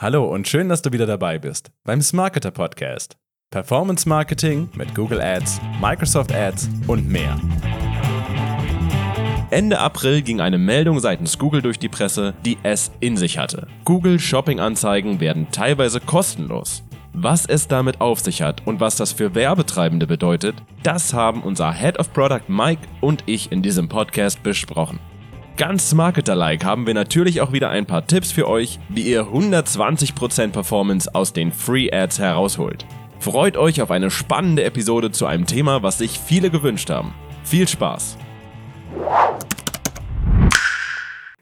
Hallo und schön, dass du wieder dabei bist beim Smarketer Podcast. Performance Marketing mit Google Ads, Microsoft Ads und mehr. Ende April ging eine Meldung seitens Google durch die Presse, die es in sich hatte. Google Shopping-Anzeigen werden teilweise kostenlos. Was es damit auf sich hat und was das für Werbetreibende bedeutet, das haben unser Head of Product Mike und ich in diesem Podcast besprochen. Ganz Marketer-like haben wir natürlich auch wieder ein paar Tipps für euch, wie ihr 120% Performance aus den Free Ads herausholt. Freut euch auf eine spannende Episode zu einem Thema, was sich viele gewünscht haben. Viel Spaß!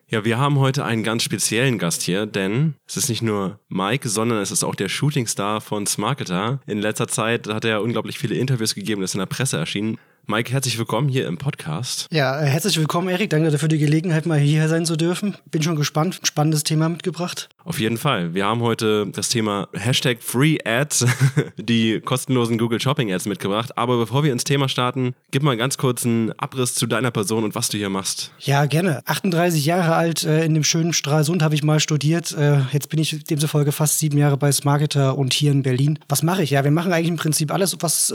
Ja, wir haben heute einen ganz speziellen Gast hier, denn es ist nicht nur Mike, sondern es ist auch der Shootingstar von Smarketer. In letzter Zeit hat er unglaublich viele Interviews gegeben, ist in der Presse erschienen. Mike, herzlich willkommen hier im Podcast. Ja, äh, herzlich willkommen, Erik. Danke dafür die Gelegenheit, mal hier sein zu dürfen. Bin schon gespannt. Spannendes Thema mitgebracht. Auf jeden Fall. Wir haben heute das Thema Hashtag Free Ads, die kostenlosen Google Shopping Ads mitgebracht. Aber bevor wir ins Thema starten, gib mal ganz kurz einen Abriss zu deiner Person und was du hier machst. Ja, gerne. 38 Jahre alt, äh, in dem schönen Stralsund habe ich mal studiert. Äh, jetzt bin ich demzufolge fast sieben Jahre bei Smarketer und hier in Berlin. Was mache ich? Ja, wir machen eigentlich im Prinzip alles, was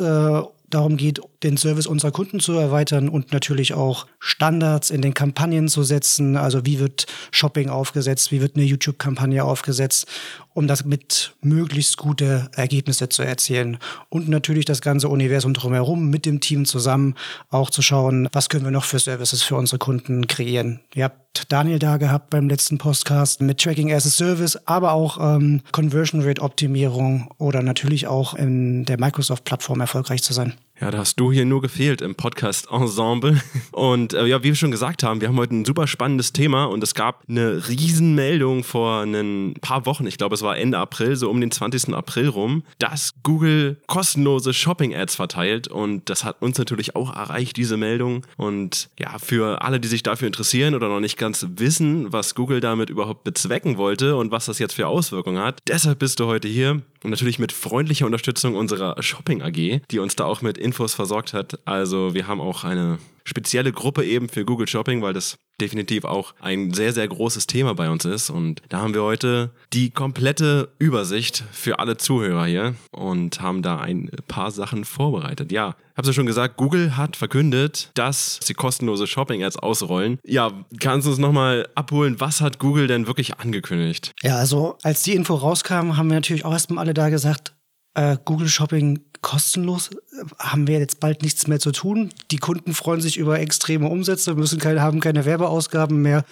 darum geht, den Service unserer Kunden zu erweitern und natürlich auch Standards in den Kampagnen zu setzen. Also wie wird Shopping aufgesetzt, wie wird eine YouTube-Kampagne aufgesetzt, um das mit möglichst gute Ergebnisse zu erzielen. Und natürlich das ganze Universum drumherum mit dem Team zusammen auch zu schauen, was können wir noch für Services für unsere Kunden kreieren. Ihr Daniel da gehabt beim letzten Podcast mit Tracking as a Service, aber auch ähm, Conversion Rate Optimierung oder natürlich auch in der Microsoft-Plattform erfolgreich zu sein. Ja, da hast du hier nur gefehlt im Podcast-Ensemble. Und äh, ja, wie wir schon gesagt haben, wir haben heute ein super spannendes Thema und es gab eine Riesenmeldung vor ein paar Wochen, ich glaube es war Ende April, so um den 20. April rum, dass Google kostenlose Shopping-Ads verteilt und das hat uns natürlich auch erreicht, diese Meldung. Und ja, für alle, die sich dafür interessieren oder noch nicht ganz wissen, was Google damit überhaupt bezwecken wollte und was das jetzt für Auswirkungen hat, deshalb bist du heute hier und natürlich mit freundlicher Unterstützung unserer Shopping AG, die uns da auch mit Infos versorgt hat. Also wir haben auch eine spezielle Gruppe eben für Google Shopping, weil das definitiv auch ein sehr, sehr großes Thema bei uns ist. Und da haben wir heute die komplette Übersicht für alle Zuhörer hier und haben da ein paar Sachen vorbereitet. Ja, hab's ja schon gesagt, Google hat verkündet, dass sie kostenlose Shopping-Ads ausrollen. Ja, kannst du uns nochmal abholen, was hat Google denn wirklich angekündigt? Ja, also als die Info rauskam, haben wir natürlich auch erstmal alle da gesagt, äh, Google Shopping kostenlos, haben wir jetzt bald nichts mehr zu tun. Die Kunden freuen sich über extreme Umsätze, müssen keine, haben keine Werbeausgaben mehr.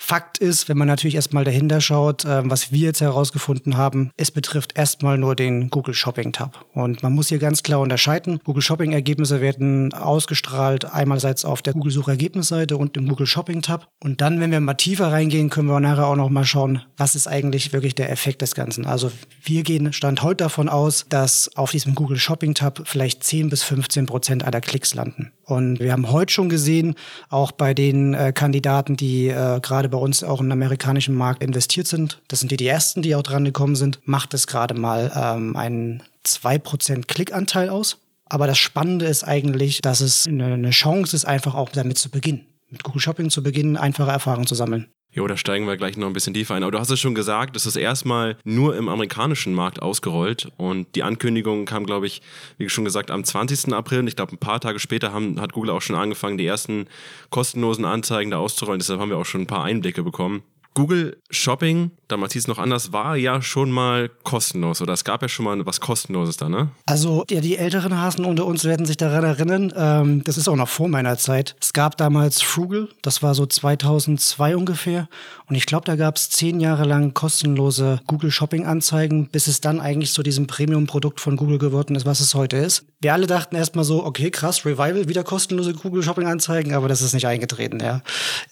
Fakt ist, wenn man natürlich erstmal dahinter schaut, äh, was wir jetzt herausgefunden haben, es betrifft erstmal nur den Google Shopping Tab. Und man muss hier ganz klar unterscheiden. Google Shopping Ergebnisse werden ausgestrahlt einerseits auf der Google Suchergebnisseite und im Google Shopping Tab. Und dann, wenn wir mal tiefer reingehen, können wir nachher auch noch mal schauen, was ist eigentlich wirklich der Effekt des Ganzen. Also wir gehen Stand heute davon aus, dass auf diesem Google Shopping Tab vielleicht 10 bis 15 Prozent aller Klicks landen. Und wir haben heute schon gesehen, auch bei den äh, Kandidaten, die äh, gerade bei uns auch im amerikanischen Markt investiert sind, das sind die, die ersten, die auch dran gekommen sind, macht es gerade mal ähm, einen 2% Klickanteil aus. Aber das Spannende ist eigentlich, dass es eine, eine Chance ist, einfach auch damit zu beginnen. Mit Google Shopping zu beginnen, einfache Erfahrungen zu sammeln. Jo, da steigen wir gleich noch ein bisschen tiefer ein. Aber du hast es schon gesagt, es ist erstmal nur im amerikanischen Markt ausgerollt. Und die Ankündigung kam, glaube ich, wie schon gesagt, am 20. April. Und ich glaube, ein paar Tage später haben, hat Google auch schon angefangen, die ersten kostenlosen Anzeigen da auszurollen. Deshalb haben wir auch schon ein paar Einblicke bekommen. Google Shopping, damals hieß es noch anders, war ja schon mal kostenlos oder es gab ja schon mal was kostenloses da, ne? Also ja, die älteren Hasen unter uns werden sich daran erinnern. Ähm, das ist auch noch vor meiner Zeit. Es gab damals Frugal, das war so 2002 ungefähr. Und ich glaube, da gab es zehn Jahre lang kostenlose Google Shopping Anzeigen, bis es dann eigentlich zu diesem Premium-Produkt von Google geworden ist, was es heute ist. Wir alle dachten erstmal so, okay, krass, Revival, wieder kostenlose Google Shopping Anzeigen, aber das ist nicht eingetreten, ja,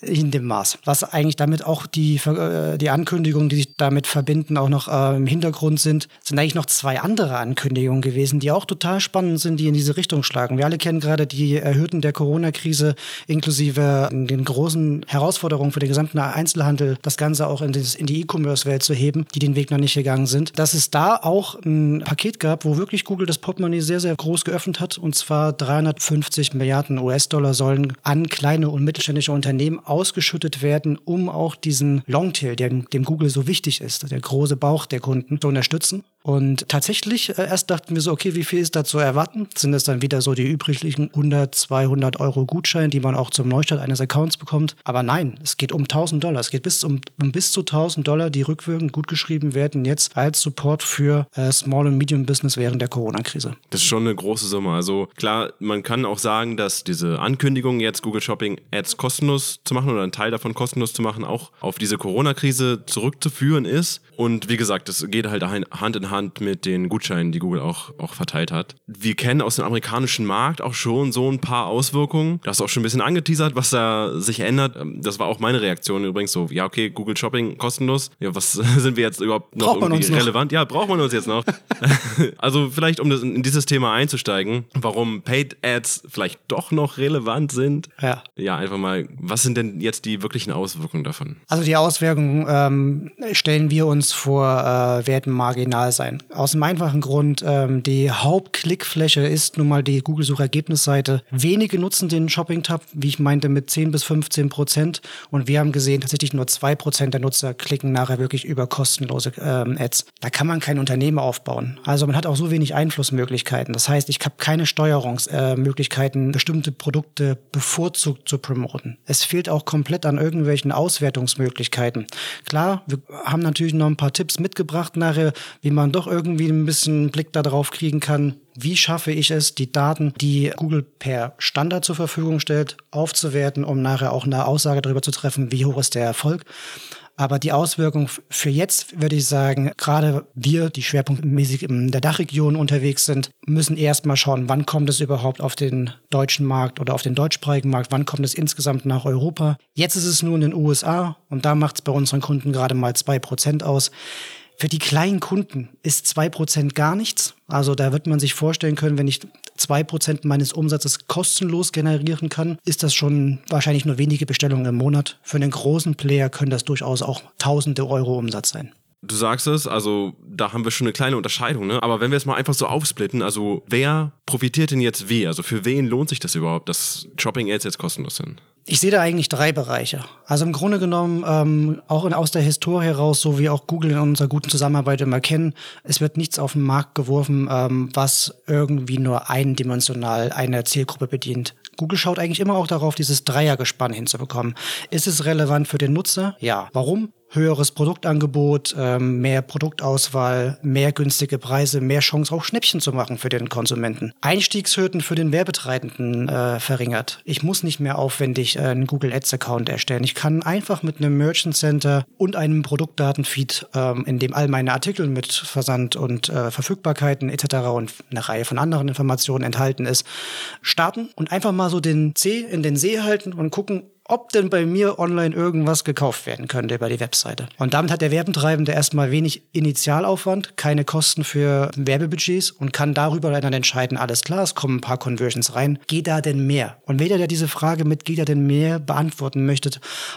in dem Maß. Was eigentlich damit auch die äh, die Ankündigungen, die sich damit verbinden, auch noch äh, im Hintergrund sind, sind eigentlich noch zwei andere Ankündigungen gewesen, die auch total spannend sind, die in diese Richtung schlagen. Wir alle kennen gerade die Erhöhten der Corona-Krise inklusive den großen Herausforderungen für den gesamten Einzelhandel, das Ganze auch in, das, in die E-Commerce-Welt zu heben, die den Weg noch nicht gegangen sind. Dass es da auch ein Paket gab, wo wirklich Google das Portemonnaie sehr, sehr groß geöffnet hat, und zwar 350 Milliarden US-Dollar sollen an kleine und mittelständische Unternehmen ausgeschüttet werden, um auch diesen Longtail, der dem Google so wichtig ist, der große Bauch der Kunden, zu unterstützen. Und tatsächlich, äh, erst dachten wir so, okay, wie viel ist da zu erwarten? Sind es dann wieder so die üblichen 100, 200 Euro Gutschein, die man auch zum Neustart eines Accounts bekommt? Aber nein, es geht um 1000 Dollar. Es geht bis, um, um bis zu 1000 Dollar, die rückwirkend gutgeschrieben werden, jetzt als Support für äh, Small und Medium Business während der Corona-Krise. Das ist schon eine große Summe. Also klar, man kann auch sagen, dass diese Ankündigung, jetzt Google Shopping Ads kostenlos zu machen oder einen Teil davon kostenlos zu machen, auch auf diese Corona-Krise zurückzuführen ist. Und wie gesagt, es geht halt Hand in Hand Hand mit den Gutscheinen, die Google auch, auch verteilt hat. Wir kennen aus dem amerikanischen Markt auch schon so ein paar Auswirkungen. Du hast auch schon ein bisschen angeteasert, was da sich ändert. Ähm, das war auch meine Reaktion übrigens so, ja okay, Google Shopping kostenlos. Ja, was sind wir jetzt überhaupt noch braucht irgendwie relevant? Noch? Ja, braucht man uns jetzt noch. also vielleicht, um in dieses Thema einzusteigen, warum Paid Ads vielleicht doch noch relevant sind. Ja. Ja, einfach mal, was sind denn jetzt die wirklichen Auswirkungen davon? Also die Auswirkungen ähm, stellen wir uns vor, äh, werden marginal sein. Aus dem einfachen Grund, ähm, die Hauptklickfläche ist nun mal die Google-Suchergebnisseite. Wenige nutzen den Shopping-Tab, wie ich meinte, mit 10 bis 15 Prozent. Und wir haben gesehen, tatsächlich nur 2 Prozent der Nutzer klicken nachher wirklich über kostenlose ähm, Ads. Da kann man kein Unternehmen aufbauen. Also man hat auch so wenig Einflussmöglichkeiten. Das heißt, ich habe keine Steuerungsmöglichkeiten, äh, bestimmte Produkte bevorzugt zu promoten. Es fehlt auch komplett an irgendwelchen Auswertungsmöglichkeiten. Klar, wir haben natürlich noch ein paar Tipps mitgebracht nachher, wie man doch irgendwie ein bisschen Blick darauf kriegen kann, wie schaffe ich es, die Daten, die Google per Standard zur Verfügung stellt, aufzuwerten, um nachher auch eine Aussage darüber zu treffen, wie hoch ist der Erfolg. Aber die Auswirkung für jetzt, würde ich sagen, gerade wir, die schwerpunktmäßig in der Dachregion unterwegs sind, müssen erstmal schauen, wann kommt es überhaupt auf den deutschen Markt oder auf den deutschsprachigen Markt, wann kommt es insgesamt nach Europa. Jetzt ist es nur in den USA und da macht es bei unseren Kunden gerade mal zwei Prozent aus. Für die kleinen Kunden ist zwei Prozent gar nichts. Also da wird man sich vorstellen können, wenn ich zwei Prozent meines Umsatzes kostenlos generieren kann, ist das schon wahrscheinlich nur wenige Bestellungen im Monat. Für einen großen Player können das durchaus auch tausende Euro Umsatz sein. Du sagst es, also da haben wir schon eine kleine Unterscheidung, ne? Aber wenn wir es mal einfach so aufsplitten, also wer profitiert denn jetzt wie? Also für wen lohnt sich das überhaupt, dass Shopping-Ads jetzt kostenlos sind? Ich sehe da eigentlich drei Bereiche. Also im Grunde genommen, ähm, auch in, aus der Historie heraus, so wie auch Google in unserer guten Zusammenarbeit immer kennen, es wird nichts auf den Markt geworfen, ähm, was irgendwie nur eindimensional eine Zielgruppe bedient. Google schaut eigentlich immer auch darauf, dieses Dreiergespann hinzubekommen. Ist es relevant für den Nutzer? Ja. Warum? Höheres Produktangebot, ähm, mehr Produktauswahl, mehr günstige Preise, mehr Chance auch Schnäppchen zu machen für den Konsumenten. Einstiegshürden für den Werbetreibenden äh, verringert. Ich muss nicht mehr aufwendig äh, einen Google Ads Account erstellen. Ich kann einfach mit einem Merchant Center und einem Produktdatenfeed, ähm, in dem all meine Artikel mit Versand und äh, Verfügbarkeiten etc. und eine Reihe von anderen Informationen enthalten ist, starten und einfach mal so den C in den See halten und gucken, ob denn bei mir online irgendwas gekauft werden könnte über die Webseite. Und damit hat der Werbentreibende erstmal wenig Initialaufwand, keine Kosten für Werbebudgets und kann darüber dann entscheiden, alles klar, es kommen ein paar Conversions rein, geht da denn mehr? Und weder der diese Frage mit geht da denn mehr beantworten möchte,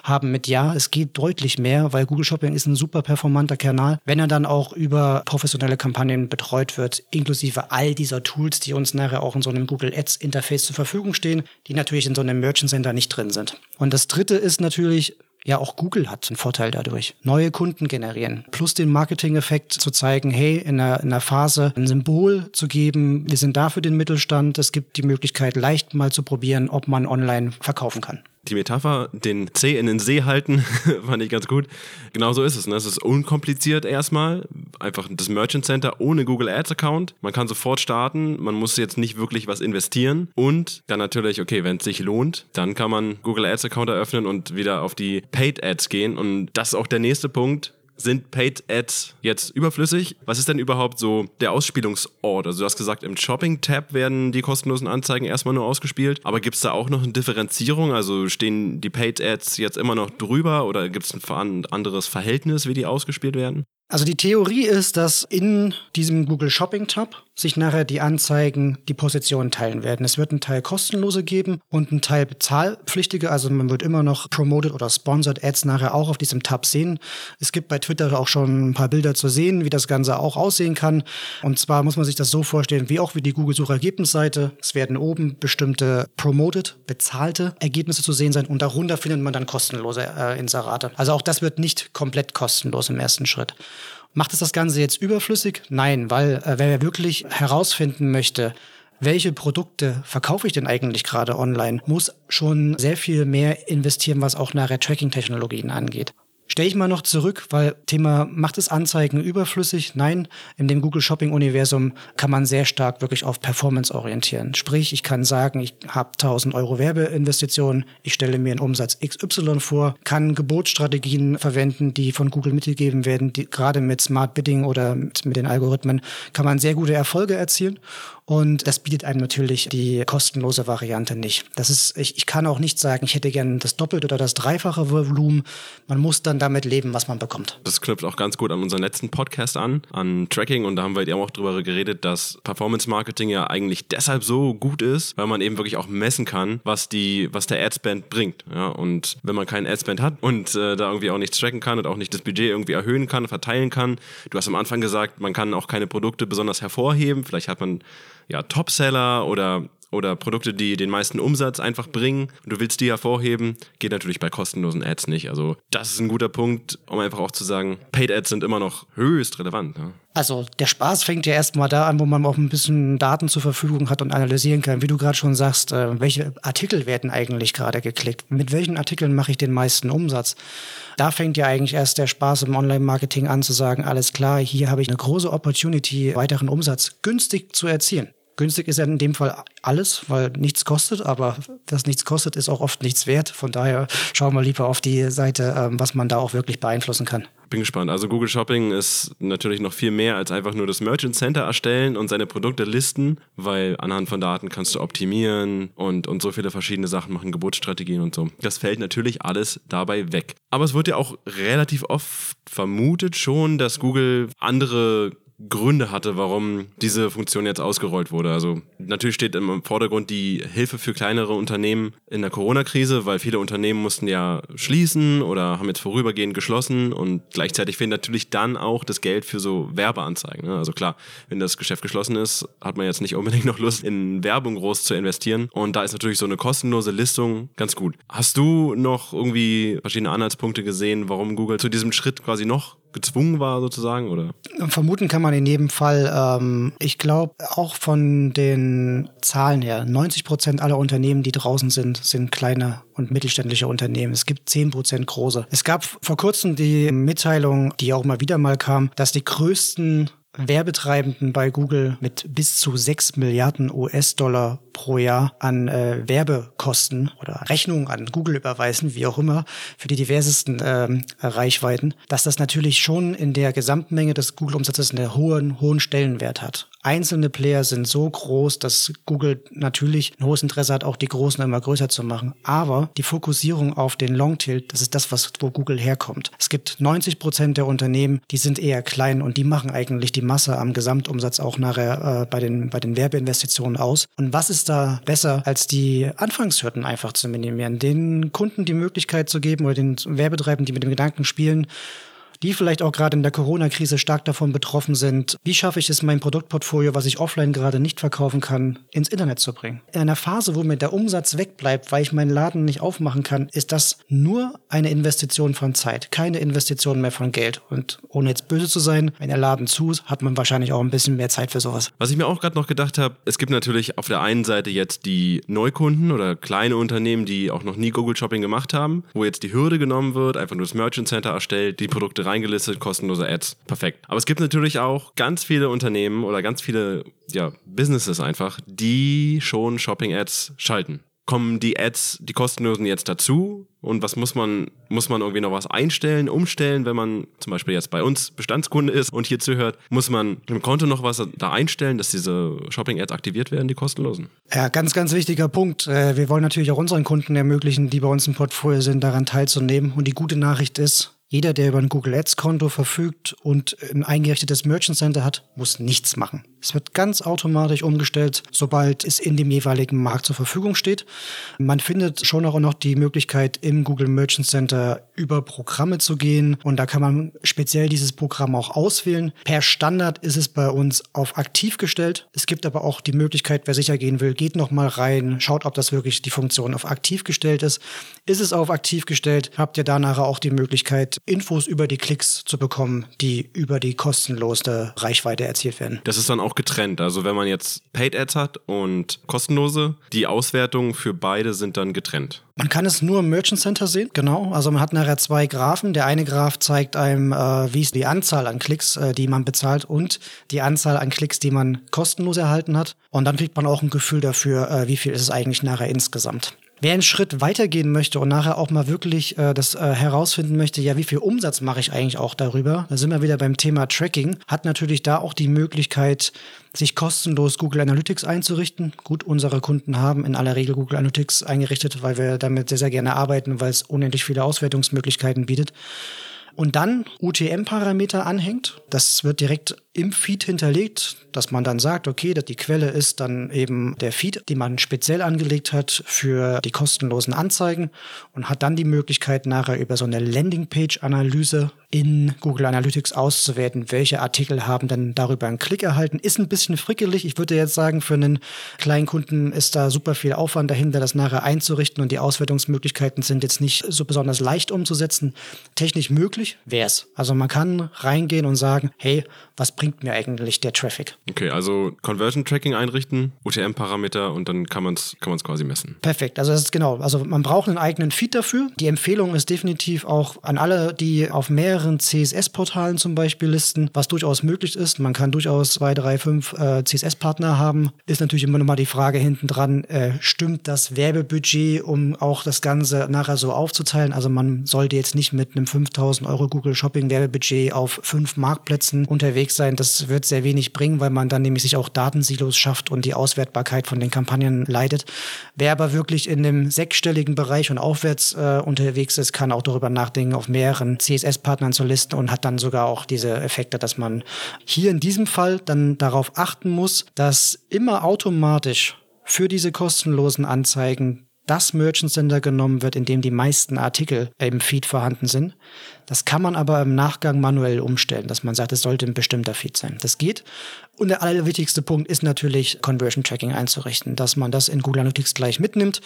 haben mit ja, es geht deutlich mehr, weil Google Shopping ist ein super performanter Kanal, wenn er dann auch über professionelle Kampagnen betreut wird, inklusive all dieser Tools, die uns nachher auch in so einem Google Ads Interface zur Verfügung stehen, die natürlich in so einem Merchant Center nicht drin sind. Und das dritte ist natürlich, ja, auch Google hat einen Vorteil dadurch. Neue Kunden generieren. Plus den Marketing-Effekt zu zeigen, hey, in einer, in einer Phase ein Symbol zu geben, wir sind da für den Mittelstand. Es gibt die Möglichkeit, leicht mal zu probieren, ob man online verkaufen kann die Metapher, den C in den See halten, fand ich ganz gut. Genau so ist es. Ne? Es ist unkompliziert erstmal. Einfach das Merchant Center ohne Google Ads Account. Man kann sofort starten. Man muss jetzt nicht wirklich was investieren. Und dann natürlich, okay, wenn es sich lohnt, dann kann man Google Ads Account eröffnen und wieder auf die Paid Ads gehen. Und das ist auch der nächste Punkt sind Paid Ads jetzt überflüssig? Was ist denn überhaupt so der Ausspielungsort? Also du hast gesagt, im Shopping-Tab werden die kostenlosen Anzeigen erstmal nur ausgespielt. Aber gibt es da auch noch eine Differenzierung? Also stehen die Paid Ads jetzt immer noch drüber oder gibt es ein anderes Verhältnis, wie die ausgespielt werden? Also die Theorie ist, dass in diesem Google Shopping Tab sich nachher die Anzeigen die Positionen teilen werden. Es wird einen Teil kostenlose geben und einen Teil bezahlpflichtige. Also man wird immer noch promoted oder sponsored Ads nachher auch auf diesem Tab sehen. Es gibt bei Twitter auch schon ein paar Bilder zu sehen, wie das Ganze auch aussehen kann. Und zwar muss man sich das so vorstellen, wie auch wie die Google Suchergebnisseite. Es werden oben bestimmte promoted, bezahlte Ergebnisse zu sehen sein und darunter findet man dann kostenlose äh, Inserate. Also auch das wird nicht komplett kostenlos im ersten Schritt. Macht es das Ganze jetzt überflüssig? Nein, weil äh, wer wirklich herausfinden möchte, welche Produkte verkaufe ich denn eigentlich gerade online, muss schon sehr viel mehr investieren, was auch nachher Tracking-Technologien angeht. Stelle ich mal noch zurück, weil Thema macht es Anzeigen überflüssig? Nein, in dem Google Shopping Universum kann man sehr stark wirklich auf Performance orientieren. Sprich, ich kann sagen, ich habe 1000 Euro Werbeinvestitionen, ich stelle mir einen Umsatz XY vor, kann Gebotsstrategien verwenden, die von Google mitgegeben werden, die gerade mit Smart Bidding oder mit, mit den Algorithmen kann man sehr gute Erfolge erzielen. Und das bietet einem natürlich die kostenlose Variante nicht. Das ist, ich, ich kann auch nicht sagen, ich hätte gern das Doppelte oder das Dreifache Volumen. Man muss dann damit leben, was man bekommt. Das knüpft auch ganz gut an unseren letzten Podcast an, an Tracking. Und da haben wir ja auch drüber geredet, dass Performance Marketing ja eigentlich deshalb so gut ist, weil man eben wirklich auch messen kann, was die, was der Adspend bringt. Ja, und wenn man keinen Adspend hat und äh, da irgendwie auch nichts tracken kann und auch nicht das Budget irgendwie erhöhen kann, verteilen kann. Du hast am Anfang gesagt, man kann auch keine Produkte besonders hervorheben. Vielleicht hat man ja, Topseller oder oder Produkte, die den meisten Umsatz einfach bringen und du willst die hervorheben, geht natürlich bei kostenlosen Ads nicht. Also das ist ein guter Punkt, um einfach auch zu sagen, Paid Ads sind immer noch höchst relevant. Ne? Also der Spaß fängt ja erstmal da an, wo man auch ein bisschen Daten zur Verfügung hat und analysieren kann. Wie du gerade schon sagst, äh, welche Artikel werden eigentlich gerade geklickt? Mit welchen Artikeln mache ich den meisten Umsatz? Da fängt ja eigentlich erst der Spaß im Online-Marketing an zu sagen, alles klar, hier habe ich eine große Opportunity, weiteren Umsatz günstig zu erzielen. Günstig ist ja in dem Fall alles, weil nichts kostet, aber das nichts kostet, ist auch oft nichts wert. Von daher schauen wir lieber auf die Seite, ähm, was man da auch wirklich beeinflussen kann. Bin gespannt. Also Google Shopping ist natürlich noch viel mehr als einfach nur das Merchant Center erstellen und seine Produkte listen, weil anhand von Daten kannst du optimieren und, und so viele verschiedene Sachen machen, Geburtsstrategien und so. Das fällt natürlich alles dabei weg. Aber es wird ja auch relativ oft vermutet schon, dass Google andere Gründe hatte, warum diese Funktion jetzt ausgerollt wurde. Also natürlich steht im Vordergrund die Hilfe für kleinere Unternehmen in der Corona-Krise, weil viele Unternehmen mussten ja schließen oder haben jetzt vorübergehend geschlossen und gleichzeitig fehlt natürlich dann auch das Geld für so Werbeanzeigen. Ne? Also klar, wenn das Geschäft geschlossen ist, hat man jetzt nicht unbedingt noch Lust, in Werbung groß zu investieren und da ist natürlich so eine kostenlose Listung ganz gut. Hast du noch irgendwie verschiedene Anhaltspunkte gesehen, warum Google zu diesem Schritt quasi noch gezwungen war sozusagen oder? Vermuten kann man in jedem Fall. Ähm, ich glaube auch von den Zahlen her, 90 Prozent aller Unternehmen, die draußen sind, sind kleine und mittelständische Unternehmen. Es gibt 10 Prozent große. Es gab vor kurzem die Mitteilung, die auch mal wieder mal kam, dass die größten Werbetreibenden bei Google mit bis zu 6 Milliarden US-Dollar pro Jahr an äh, Werbekosten oder Rechnungen an Google überweisen, wie auch immer, für die diversesten ähm, Reichweiten, dass das natürlich schon in der Gesamtmenge des Google-Umsatzes einen hohen, hohen Stellenwert hat. Einzelne Player sind so groß, dass Google natürlich ein hohes Interesse hat, auch die Großen immer größer zu machen. Aber die Fokussierung auf den Longtail, das ist das, was, wo Google herkommt. Es gibt 90 Prozent der Unternehmen, die sind eher klein und die machen eigentlich die Masse am Gesamtumsatz auch nachher äh, bei, den, bei den Werbeinvestitionen aus. Und was ist da besser, als die Anfangshürden einfach zu minimieren? Den Kunden die Möglichkeit zu geben oder den Werbetreibenden, die mit dem Gedanken spielen, die vielleicht auch gerade in der Corona-Krise stark davon betroffen sind. Wie schaffe ich es, mein Produktportfolio, was ich offline gerade nicht verkaufen kann, ins Internet zu bringen? In einer Phase, wo mir der Umsatz wegbleibt, weil ich meinen Laden nicht aufmachen kann, ist das nur eine Investition von Zeit, keine Investition mehr von Geld. Und ohne jetzt böse zu sein, wenn der Laden zu ist, hat man wahrscheinlich auch ein bisschen mehr Zeit für sowas. Was ich mir auch gerade noch gedacht habe, es gibt natürlich auf der einen Seite jetzt die Neukunden oder kleine Unternehmen, die auch noch nie Google Shopping gemacht haben, wo jetzt die Hürde genommen wird, einfach nur das Merchant Center erstellt, die Produkte reingelistet, kostenlose Ads. Perfekt. Aber es gibt natürlich auch ganz viele Unternehmen oder ganz viele ja, Businesses einfach, die schon Shopping-Ads schalten. Kommen die Ads, die kostenlosen jetzt dazu? Und was muss man, muss man irgendwie noch was einstellen, umstellen, wenn man zum Beispiel jetzt bei uns Bestandskunde ist und hier zuhört? Muss man im Konto noch was da einstellen, dass diese Shopping-Ads aktiviert werden, die kostenlosen? Ja, ganz, ganz wichtiger Punkt. Äh, wir wollen natürlich auch unseren Kunden ermöglichen, die bei uns im Portfolio sind, daran teilzunehmen. Und die gute Nachricht ist, Jeder, der über ein Google Ads Konto verfügt und ein eingerichtetes Merchant Center hat, muss nichts machen. Es wird ganz automatisch umgestellt, sobald es in dem jeweiligen Markt zur Verfügung steht. Man findet schon auch noch die Möglichkeit, im Google Merchant Center über Programme zu gehen. Und da kann man speziell dieses Programm auch auswählen. Per Standard ist es bei uns auf aktiv gestellt. Es gibt aber auch die Möglichkeit, wer sicher gehen will, geht noch mal rein, schaut, ob das wirklich die Funktion auf aktiv gestellt ist. Ist es auf aktiv gestellt, habt ihr danach auch die Möglichkeit, Infos über die Klicks zu bekommen, die über die kostenlose Reichweite erzielt werden. Das ist dann auch getrennt. Also wenn man jetzt Paid Ads hat und kostenlose, die Auswertungen für beide sind dann getrennt. Man kann es nur im Merchant Center sehen, genau. Also man hat nachher zwei Graphen. Der eine Graph zeigt einem, äh, wie ist die Anzahl an Klicks, äh, die man bezahlt und die Anzahl an Klicks, die man kostenlos erhalten hat. Und dann kriegt man auch ein Gefühl dafür, äh, wie viel ist es eigentlich nachher insgesamt. Wer einen Schritt weitergehen möchte und nachher auch mal wirklich äh, das äh, herausfinden möchte, ja, wie viel Umsatz mache ich eigentlich auch darüber, da sind wir wieder beim Thema Tracking, hat natürlich da auch die Möglichkeit, sich kostenlos Google Analytics einzurichten. Gut, unsere Kunden haben in aller Regel Google Analytics eingerichtet, weil wir damit sehr, sehr gerne arbeiten, weil es unendlich viele Auswertungsmöglichkeiten bietet. Und dann UTM-Parameter anhängt. Das wird direkt im Feed hinterlegt, dass man dann sagt, okay, die Quelle ist dann eben der Feed, den man speziell angelegt hat für die kostenlosen Anzeigen und hat dann die Möglichkeit, nachher über so eine Landingpage-Analyse in Google Analytics auszuwerten, welche Artikel haben dann darüber einen Klick erhalten. Ist ein bisschen frickelig. Ich würde jetzt sagen, für einen kleinen Kunden ist da super viel Aufwand dahinter, das nachher einzurichten und die Auswertungsmöglichkeiten sind jetzt nicht so besonders leicht umzusetzen. Technisch möglich wäre es. Also man kann reingehen und sagen, hey, was bringt mir eigentlich der Traffic? Okay, also Conversion Tracking einrichten, UTM-Parameter und dann kann man es kann man's quasi messen. Perfekt, also das ist genau. Also man braucht einen eigenen Feed dafür. Die Empfehlung ist definitiv auch an alle, die auf mehreren CSS-Portalen zum Beispiel listen, was durchaus möglich ist. Man kann durchaus zwei, drei, fünf äh, CSS-Partner haben. Ist natürlich immer noch mal die Frage hinten dran, äh, stimmt das Werbebudget, um auch das Ganze nachher so aufzuteilen? Also man sollte jetzt nicht mit einem 5000 Euro Google Shopping Werbebudget auf fünf Marktplätzen unterwegs sein. Das wird sehr wenig bringen, weil man dann nämlich sich auch Datensilos schafft und die Auswertbarkeit von den Kampagnen leidet. Wer aber wirklich in dem sechsstelligen Bereich und aufwärts äh, unterwegs ist, kann auch darüber nachdenken, auf mehreren CSS-Partnern zu listen und hat dann sogar auch diese Effekte, dass man hier in diesem Fall dann darauf achten muss, dass immer automatisch für diese kostenlosen Anzeigen das Merchant Center genommen wird, in dem die meisten Artikel im Feed vorhanden sind. Das kann man aber im Nachgang manuell umstellen, dass man sagt, es sollte ein bestimmter Feed sein. Das geht. Und der allerwichtigste Punkt ist natürlich, Conversion Tracking einzurichten, dass man das in Google Analytics gleich mitnimmt.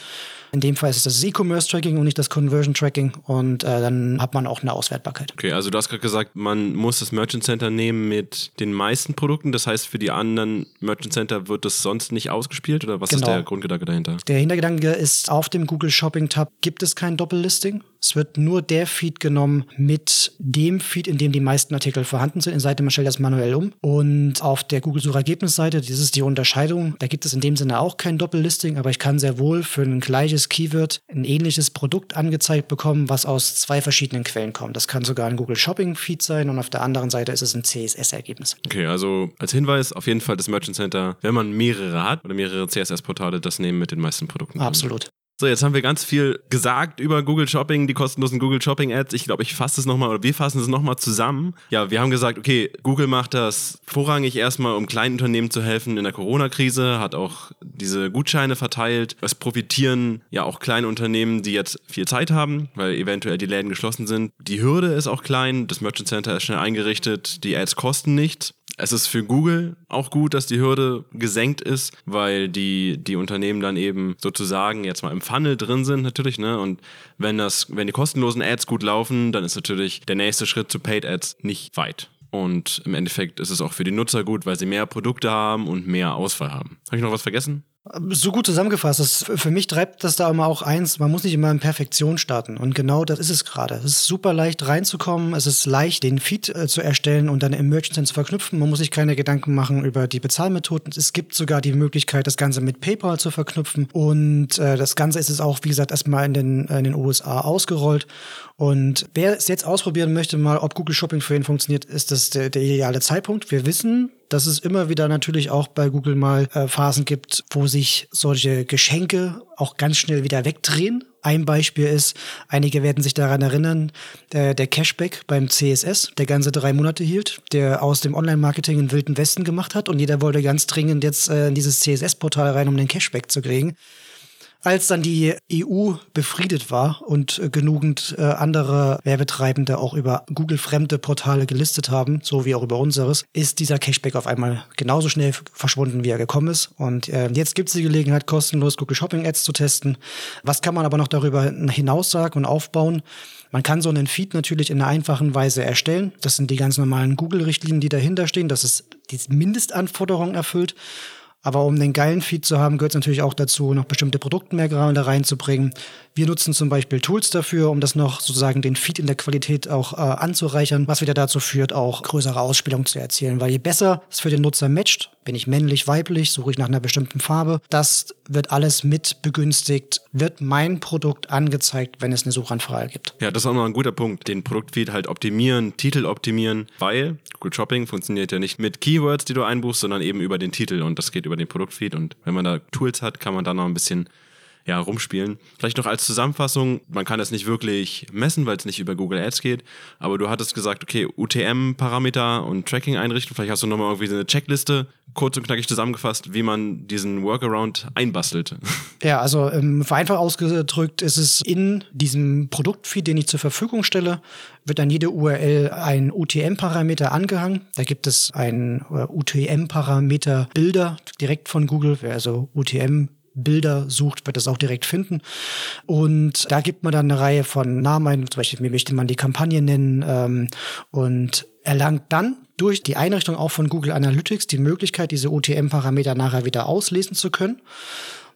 In dem Fall ist es das E-Commerce Tracking und nicht das Conversion Tracking und äh, dann hat man auch eine Auswertbarkeit. Okay, also du hast gerade gesagt, man muss das Merchant Center nehmen mit den meisten Produkten. Das heißt, für die anderen Merchant Center wird das sonst nicht ausgespielt oder was genau. ist der Grundgedanke dahinter? Der Hintergedanke ist, auf dem Google Shopping Tab gibt es kein Doppellisting. Es wird nur der Feed genommen mit dem Feed, in dem die meisten Artikel vorhanden sind. In Seite man stellt das manuell um. Und auf der Google Suchergebnisseite, das ist die Unterscheidung, da gibt es in dem Sinne auch kein Doppellisting, aber ich kann sehr wohl für ein gleiches Keyword ein ähnliches Produkt angezeigt bekommen, was aus zwei verschiedenen Quellen kommt. Das kann sogar ein Google Shopping Feed sein und auf der anderen Seite ist es ein CSS-Ergebnis. Okay, also als Hinweis auf jeden Fall das Merchant Center, wenn man mehrere hat oder mehrere CSS-Portale, das nehmen mit den meisten Produkten. Absolut. So, jetzt haben wir ganz viel gesagt über Google Shopping, die kostenlosen Google Shopping Ads. Ich glaube, ich fasse es nochmal oder wir fassen es nochmal zusammen. Ja, wir haben gesagt, okay, Google macht das vorrangig erstmal, um kleinen Unternehmen zu helfen in der Corona-Krise, hat auch diese Gutscheine verteilt. Es profitieren ja auch kleine Unternehmen, die jetzt viel Zeit haben, weil eventuell die Läden geschlossen sind. Die Hürde ist auch klein, das Merchant Center ist schnell eingerichtet, die Ads kosten nichts. Es ist für Google auch gut, dass die Hürde gesenkt ist, weil die, die Unternehmen dann eben sozusagen jetzt mal im Funnel drin sind natürlich, ne? Und wenn das, wenn die kostenlosen Ads gut laufen, dann ist natürlich der nächste Schritt zu Paid Ads nicht weit. Und im Endeffekt ist es auch für die Nutzer gut, weil sie mehr Produkte haben und mehr Auswahl haben. Habe ich noch was vergessen? So gut zusammengefasst. Das, für mich treibt das da immer auch eins, man muss nicht immer in Perfektion starten. Und genau das ist es gerade. Es ist super leicht reinzukommen, es ist leicht, den Feed äh, zu erstellen und dann im Center zu verknüpfen. Man muss sich keine Gedanken machen über die Bezahlmethoden. Es gibt sogar die Möglichkeit, das Ganze mit PayPal zu verknüpfen. Und äh, das Ganze ist es auch, wie gesagt, erstmal in den, in den USA ausgerollt. Und wer es jetzt ausprobieren möchte, mal, ob Google Shopping für ihn funktioniert, ist das der, der ideale Zeitpunkt. Wir wissen, dass es immer wieder natürlich auch bei Google mal äh, Phasen gibt, wo sich solche Geschenke auch ganz schnell wieder wegdrehen. Ein Beispiel ist, einige werden sich daran erinnern, der, der Cashback beim CSS, der ganze drei Monate hielt, der aus dem Online-Marketing in Wilden Westen gemacht hat und jeder wollte ganz dringend jetzt äh, in dieses CSS-Portal rein, um den Cashback zu kriegen. Als dann die EU befriedet war und äh, genügend äh, andere Werbetreibende auch über Google-fremde Portale gelistet haben, so wie auch über unseres, ist dieser Cashback auf einmal genauso schnell verschwunden, wie er gekommen ist. Und äh, jetzt gibt es die Gelegenheit, kostenlos Google Shopping Ads zu testen. Was kann man aber noch darüber hinaus sagen und aufbauen? Man kann so einen Feed natürlich in einer einfachen Weise erstellen. Das sind die ganz normalen Google-Richtlinien, die dahinter stehen, dass es die Mindestanforderungen erfüllt. Aber um den geilen Feed zu haben, gehört es natürlich auch dazu, noch bestimmte Produktmerkmale reinzubringen. Wir nutzen zum Beispiel Tools dafür, um das noch sozusagen den Feed in der Qualität auch äh, anzureichern, was wieder dazu führt, auch größere Ausspielungen zu erzielen. Weil je besser es für den Nutzer matcht, bin ich männlich, weiblich, suche ich nach einer bestimmten Farbe, das wird alles mit begünstigt, wird mein Produkt angezeigt, wenn es eine Suchanfrage gibt. Ja, das ist auch noch ein guter Punkt. Den Produktfeed halt optimieren, Titel optimieren, weil Google Shopping funktioniert ja nicht mit Keywords, die du einbuchst, sondern eben über den Titel. Und das geht über den Produktfeed. Und wenn man da Tools hat, kann man da noch ein bisschen ja, rumspielen. Vielleicht noch als Zusammenfassung, man kann das nicht wirklich messen, weil es nicht über Google Ads geht, aber du hattest gesagt, okay, UTM-Parameter und Tracking einrichten, vielleicht hast du nochmal irgendwie eine Checkliste, kurz und knackig zusammengefasst, wie man diesen Workaround einbastelt. Ja, also ähm, vereinfacht ausgedrückt ist es in diesem Produktfeed, den ich zur Verfügung stelle, wird an jede URL ein UTM-Parameter angehangen. Da gibt es einen äh, UTM-Parameter Bilder direkt von Google, wer also UTM Bilder sucht, wird das auch direkt finden. Und da gibt man dann eine Reihe von Namen ein, zum Beispiel, wie möchte man die Kampagne nennen ähm, und erlangt dann durch die Einrichtung auch von Google Analytics die Möglichkeit, diese OTM-Parameter nachher wieder auslesen zu können.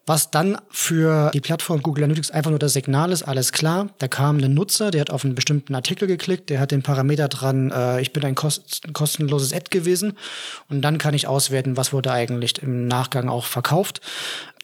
Was dann für die Plattform Google Analytics einfach nur das Signal ist, alles klar. Da kam ein Nutzer, der hat auf einen bestimmten Artikel geklickt, der hat den Parameter dran, äh, ich bin ein kost kostenloses Ad gewesen. Und dann kann ich auswerten, was wurde eigentlich im Nachgang auch verkauft.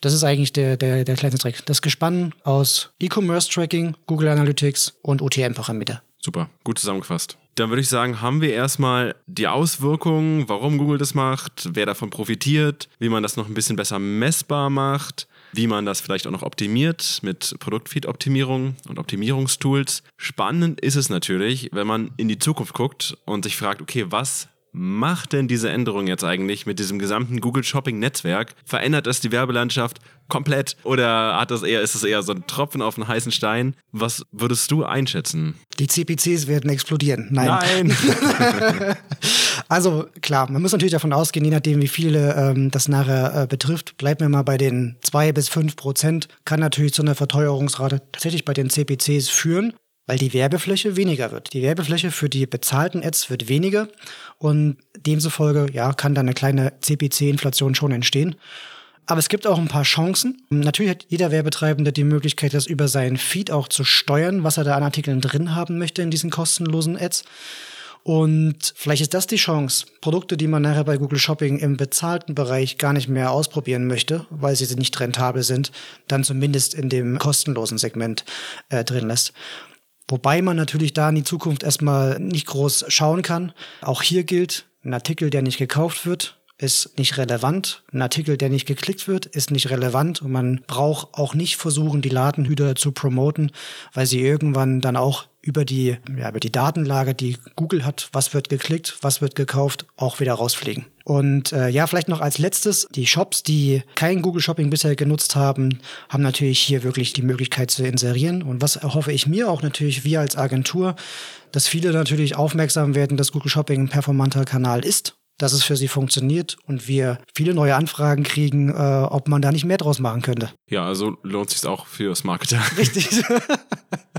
Das ist eigentlich der, der, der kleine Trick. Das Gespann aus E-Commerce-Tracking, Google Analytics und OTM-Parameter. Super, gut zusammengefasst. Dann würde ich sagen, haben wir erstmal die Auswirkungen, warum Google das macht, wer davon profitiert, wie man das noch ein bisschen besser messbar macht, wie man das vielleicht auch noch optimiert mit Produktfeed-Optimierung und Optimierungstools. Spannend ist es natürlich, wenn man in die Zukunft guckt und sich fragt, okay, was macht denn diese Änderung jetzt eigentlich mit diesem gesamten Google Shopping Netzwerk? Verändert das die Werbelandschaft komplett oder hat das eher, ist es eher so ein Tropfen auf einen heißen Stein? Was würdest du einschätzen? Die CPCs werden explodieren. Nein. Nein. also klar, man muss natürlich davon ausgehen, je nachdem, wie viele ähm, das nachher äh, betrifft, bleiben wir mal bei den zwei bis fünf Prozent, kann natürlich zu einer Verteuerungsrate tatsächlich bei den CPCs führen weil die Werbefläche weniger wird. Die Werbefläche für die bezahlten Ads wird weniger und demzufolge ja, kann da eine kleine CPC-Inflation schon entstehen. Aber es gibt auch ein paar Chancen. Natürlich hat jeder Werbetreibende die Möglichkeit, das über seinen Feed auch zu steuern, was er da an Artikeln drin haben möchte in diesen kostenlosen Ads. Und vielleicht ist das die Chance, Produkte, die man nachher bei Google Shopping im bezahlten Bereich gar nicht mehr ausprobieren möchte, weil sie nicht rentabel sind, dann zumindest in dem kostenlosen Segment äh, drin lässt. Wobei man natürlich da in die Zukunft erstmal nicht groß schauen kann. Auch hier gilt, ein Artikel, der nicht gekauft wird, ist nicht relevant. Ein Artikel, der nicht geklickt wird, ist nicht relevant. Und man braucht auch nicht versuchen, die Ladenhüter zu promoten, weil sie irgendwann dann auch über die, ja, über die Datenlage, die Google hat, was wird geklickt, was wird gekauft, auch wieder rausfliegen. Und äh, ja, vielleicht noch als letztes, die Shops, die kein Google Shopping bisher genutzt haben, haben natürlich hier wirklich die Möglichkeit zu inserieren. Und was erhoffe ich mir auch natürlich, wir als Agentur, dass viele natürlich aufmerksam werden, dass Google Shopping ein performanter Kanal ist dass es für sie funktioniert und wir viele neue Anfragen kriegen, äh, ob man da nicht mehr draus machen könnte. Ja, also lohnt sich auch fürs Marketing. Richtig.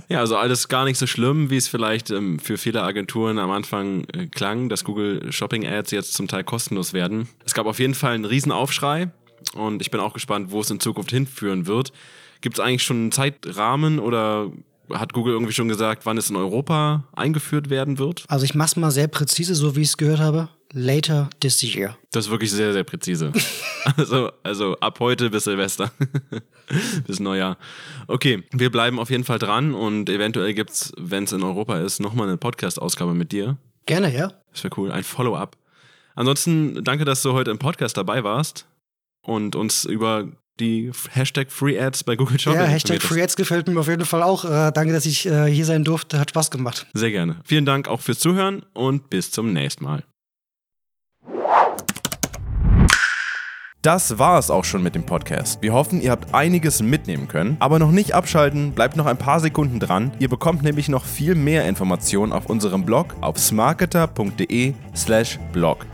ja, also alles gar nicht so schlimm, wie es vielleicht ähm, für viele Agenturen am Anfang äh, klang, dass Google Shopping Ads jetzt zum Teil kostenlos werden. Es gab auf jeden Fall einen Riesenaufschrei und ich bin auch gespannt, wo es in Zukunft hinführen wird. Gibt es eigentlich schon einen Zeitrahmen oder hat Google irgendwie schon gesagt, wann es in Europa eingeführt werden wird? Also ich mach's mal sehr präzise, so wie ich es gehört habe. Later this year. Das ist wirklich sehr, sehr präzise. also, also ab heute bis Silvester. bis Neujahr. Okay, wir bleiben auf jeden Fall dran und eventuell gibt's, wenn es in Europa ist, nochmal eine Podcast-Ausgabe mit dir. Gerne, ja. Das wäre cool. Ein Follow-up. Ansonsten danke, dass du heute im Podcast dabei warst und uns über die Hashtag Free Ads bei Google Shopping. Ja, Hashtag Free Ads gefällt mir auf jeden Fall auch. Äh, danke, dass ich äh, hier sein durfte. Hat Spaß gemacht. Sehr gerne. Vielen Dank auch fürs Zuhören und bis zum nächsten Mal. Das war es auch schon mit dem Podcast. Wir hoffen, ihr habt einiges mitnehmen können. Aber noch nicht abschalten, bleibt noch ein paar Sekunden dran. Ihr bekommt nämlich noch viel mehr Informationen auf unserem Blog auf smarketer.de/slash blog.